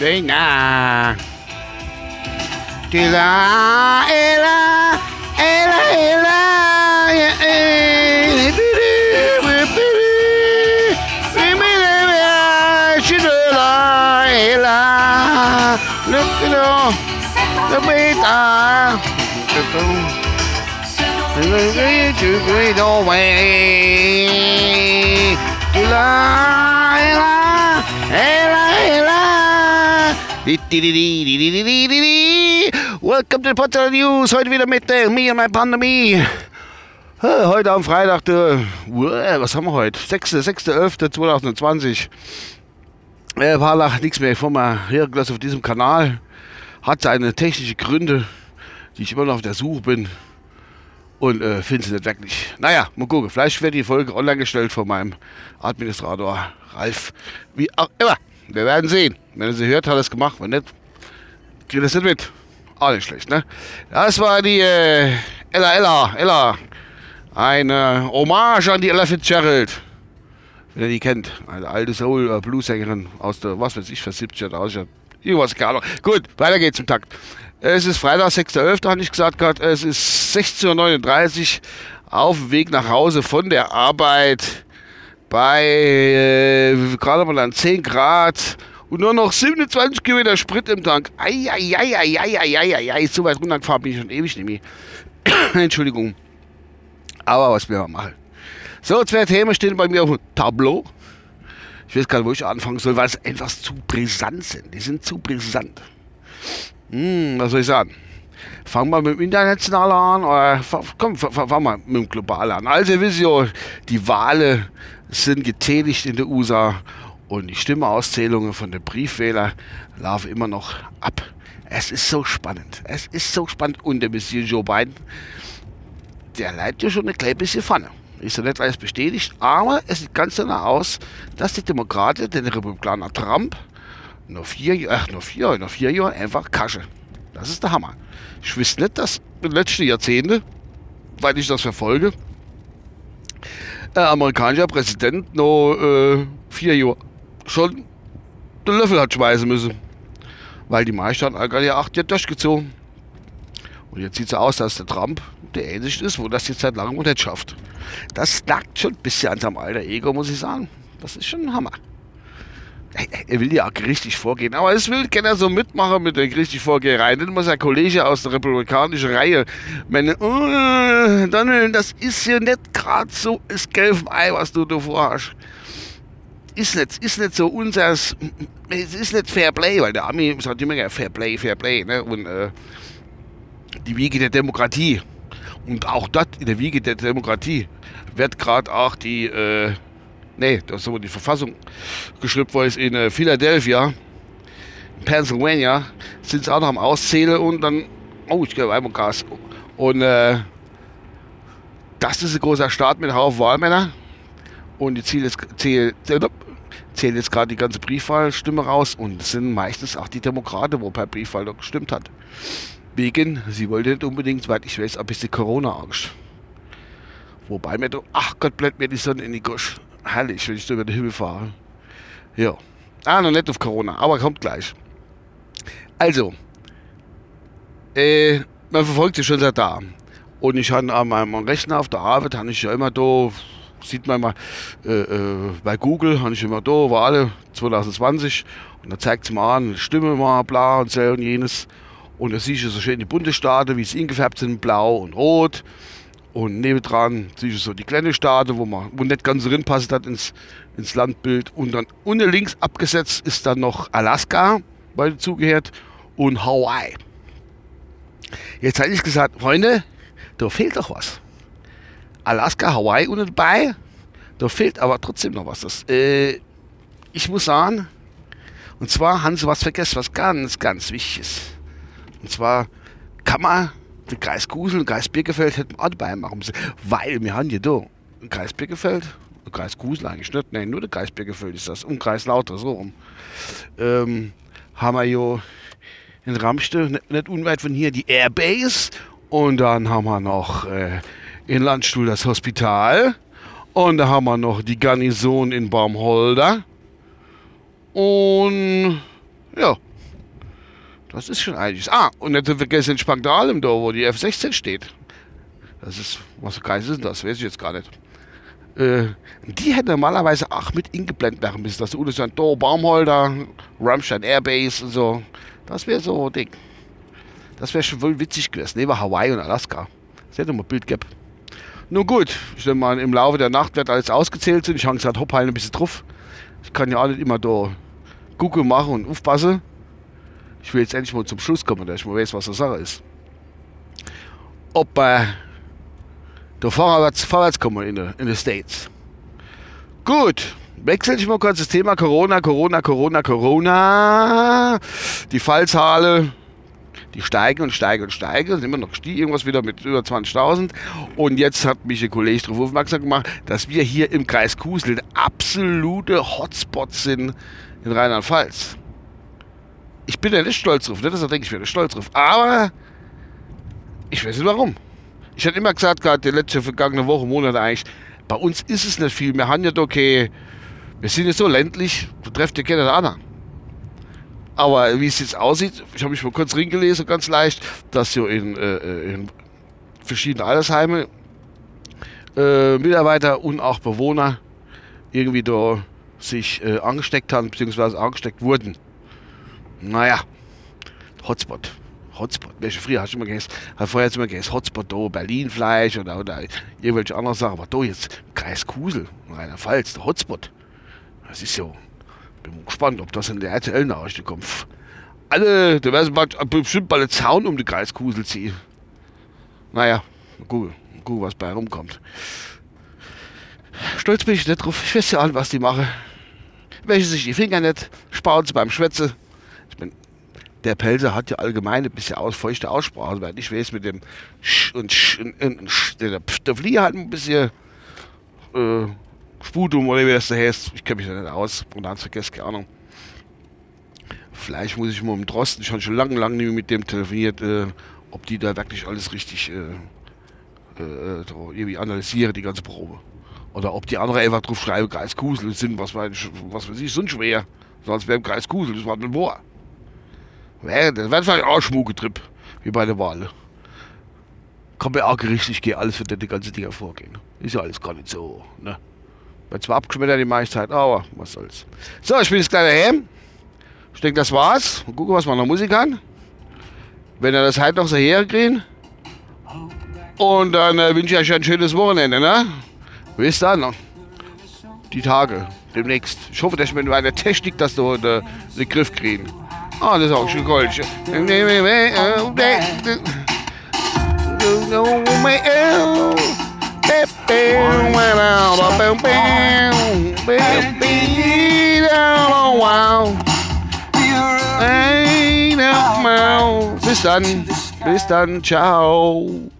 Dinger. Ella, Ella, Ella, Ella, ja, eh, Ella, look Welcome to the Potter News. Heute wieder mit der Me und My Pandemie. Heute am Freitag, der, was haben wir heute? 6. 6.11.2020. Äh, war nach nichts mehr von mir auf diesem Kanal. Hat seine technische Gründe, die ich immer noch auf der Suche bin. Und äh, finde sie nicht wirklich. Naja, mal gucken. Vielleicht wird die Folge online gestellt von meinem Administrator Ralf. Wie auch immer. Wir werden sehen. Wenn er sie hört, hat er es gemacht. Wenn nicht, kriegt er es nicht mit. Auch nicht schlecht, ne? Das war die äh, Ella Ella Ella. Eine Hommage an die Ella Fitzgerald. Wenn ihr die kennt. Eine alte Soul-Blues-Sängerin aus der, was weiß ich, für 70er, 80er. Irgendwas, keine Ahnung. Gut, weiter geht's im Takt. Es ist Freitag, 6.11., habe ich gesagt gerade. Es ist 16.39 Uhr auf dem Weg nach Hause von der Arbeit bei äh, gerade mal an 10 Grad und nur noch 27 Kilometer Sprit im Tank. Eieieiei, so weit runtergefahren bin ich schon ewig mehr. Entschuldigung. Aber was wir mal machen. So, zwei Themen stehen bei mir auf dem Tableau. Ich weiß gar nicht, wo ich anfangen soll, weil es einfach zu brisant sind. Die sind zu brisant. Hm, was soll ich sagen? Fangen wir mit dem Internationalen an oder komm, fangen wir mit dem Globalen an. Also, ihr wisst ja, die Wahlen sind getätigt in der USA und die Stimmeauszählungen von den Briefwählern laufen immer noch ab. Es ist so spannend. Es ist so spannend. Und der Monsieur Joe Biden, der leitet ja schon eine kleine bisschen Pfanne. Ist ja nicht alles bestätigt, aber es sieht ganz danach aus, dass die Demokraten den Republikaner Trump noch vier, ach, noch vier, noch vier Jahre einfach kasche. Das ist der Hammer. Ich wüsste nicht, dass in den letzten Jahrzehnten, weil ich das verfolge, ein amerikanischer Präsident noch äh, vier Jahre schon den Löffel hat schmeißen müssen. Weil die meisten haben gerade ja acht Jahre durchgezogen. Und jetzt sieht es so aus, dass der Trump der Einsicht ist, wo das jetzt seit langem nicht schafft. Das nagt schon ein bisschen an seinem alter Ego, muss ich sagen. Das ist schon ein Hammer. Er will ja auch richtig vorgehen, aber es will keiner so mitmachen mit der richtig Vorgeherei. Nicht mal sein Kollege aus der republikanischen Reihe. Meine, oh, Donald, das ist ja nicht gerade so das gelbe Ei, was du da vorhast. Ist nicht, ist nicht so unseres, es ist nicht Fair Play, weil der Ami sagt immer Fair Play, Fair Play, ne? Und äh, die Wiege der Demokratie. Und auch dort in der Wiege der Demokratie wird gerade auch die, äh, nee, das ist aber die Verfassung geschrieben worden ist in äh, Philadelphia, Pennsylvania, sind sie auch noch am Auszählen und dann, oh, ich gebe einmal Gas. Und äh, das ist ein großer Staat mit Haufen Wahlmänner. Und die zählen jetzt, zählen, zählen jetzt gerade die ganze Briefwahlstimme raus und es sind meistens auch die Demokraten, wo per Briefwahl noch gestimmt hat. Wegen, sie wollte nicht unbedingt, weil ich weiß, ein bisschen Corona-Angst. Wobei mir doch, ach Gott, bleibt mir die Sonne in die Gusch. Herrlich, wenn ich so über den Himmel fahre. Ja. Ah, noch nicht auf Corona, aber kommt gleich. Also, äh, man verfolgt sie schon seit da. Und ich habe an meinem Rechner auf der Arbeit, habe ich ja immer da, sieht man mal, äh, äh, bei Google, habe ich immer da, Wahlen 2020. Und da zeigt es mal an, Stimme mal, bla und so und jenes. Und da siehst du so schön die Bundesstaaten, wie sie ingefärbt sind, blau und rot. Und nebendran siehst du so die kleine Staaten, wo man wo nicht ganz reinpasst hat ins, ins Landbild. Und dann unten links abgesetzt ist dann noch Alaska, weil zugehört, und Hawaii. Jetzt hätte ich gesagt, Freunde, da fehlt doch was. Alaska, Hawaii unten dabei, da fehlt aber trotzdem noch was. Das, äh, ich muss sagen, und zwar haben sie was vergessen, was ganz, ganz wichtig ist. Und zwar kann man den Kreis Kusel und Kreis Birkefeld hätten wir auch dabei machen müssen. Weil wir haben hier da einen Kreis Birkefeld, einen Kreis Kusel eigentlich nicht, nein, nur der Kreis Birkefeld ist das, und Kreis Lauter, so rum. Ähm, haben wir ja in Ramste, nicht, nicht unweit von hier, die Airbase. Und dann haben wir noch äh, in Landstuhl das Hospital. Und da haben wir noch die Garnison in Baumholder. Und ja, Das ist schon einiges. Ah, und nicht zu vergessen Spangdalem da, wo die F-16 steht. Das ist, was geil ist denn das? Weiß ich jetzt gar nicht. Äh, die hätten normalerweise auch mit ingeblendet werden müssen. Das ist ein Tor, Baumholder, Rammstein Airbase und so. Das wäre so ein Ding. Das wäre schon wohl witzig gewesen. Neben Hawaii und Alaska. Das hätte mal ein Bild gehabt. Nun gut, ich denke mal, im Laufe der Nacht wird alles ausgezählt. Ich habe gesagt, hopp, ein bisschen drauf. Ich kann ja auch nicht immer da gucken, machen und aufpassen. Ich will jetzt endlich mal zum Schluss kommen, dass ich mal weiß, was die Sache ist. Ob äh, da vorwärts, vorwärts kommen in den in States. Gut, wechsle ich mal kurz das Thema Corona, Corona, Corona, Corona. Die Fallzahlen die steigen und steigen und steigen, sind immer noch gestiegen, irgendwas wieder mit über 20.000. Und jetzt hat mich ein Kollege darauf aufmerksam gemacht, dass wir hier im Kreis Kusel absolute Hotspots sind in Rheinland-Pfalz. Ich bin ja nicht stolz drauf, nicht, dass er denkt, ich wäre stolz drauf, aber ich weiß nicht warum. Ich hatte immer gesagt, gerade die letzte vergangene Woche, Monate eigentlich, bei uns ist es nicht viel. Wir haben ja okay, wir sind ja so ländlich, da trefft ja keiner anderen. Aber wie es jetzt aussieht, ich habe mich mal kurz reingelesen, ganz leicht, dass so in, äh, in verschiedenen Altersheimen äh, Mitarbeiter und auch Bewohner irgendwie da sich äh, angesteckt haben, beziehungsweise angesteckt wurden. Naja, Hotspot. Hotspot. Welche früher hast du immer gesagt, vorher hast du immer gesagt, Hotspot da, Berlin-Fleisch oder, oder irgendwelche anderen Sachen. Aber da jetzt, Kreis Kusel, Rheinland-Pfalz, der Hotspot. Das ist so. Bin gespannt, ob das in der RTL-Nachrichten kommt. Alle, da werden bestimmt bald einen Zaun um die Kreiskusel ziehen. Naja, gucken, gucken, was bei rumkommt. Stolz bin ich nicht drauf. Ich weiß ja an, was die machen. Welche sich die Finger nicht, sparen sie beim Schwätze. Ich bin, der Pelzer hat ja allgemein ein bisschen aus, feuchte Aussprache, weil ich weiß mit dem Sch und Sch und, und Sch, der, der Flieger hat ein bisschen äh, Sputum oder wie das da heißt. Ich kenne mich da nicht aus. Und dann keine Ahnung. Vielleicht muss ich mal mit Drosten, ich habe schon lange, lange mit dem telefoniert, äh, ob die da wirklich alles richtig äh, äh, irgendwie analysieren, die ganze Probe. Oder ob die anderen einfach drauf schreiben, Kreis Kusel sind, was, was weiß ich, sind schwer. Sonst wäre Kreis Kusel, das war ein Das wäre vielleicht auch Schmucketrip, wie bei der Wahl. Kann mir auch richtig gehen, alles wird die ganze Dinger vorgehen. Ist ja alles gar nicht so, ne? Wird zwar abgeschmettert die meiste Zeit, aber was soll's. So, ich bin jetzt gleich daheim. Ich denke, das war's. Mal gucken, was man noch Musik kann. Wenn ihr das halt noch so herkriegen. Und dann äh, wünsche ich euch ein schönes Wochenende, ne? Bis dann. Die Tage. Demnächst. Ich hoffe, dass ich mit meiner Technik das so in den Griff kriegen. Ah, das ist auch schon Gold. Bis dann. Bis dann. Ciao.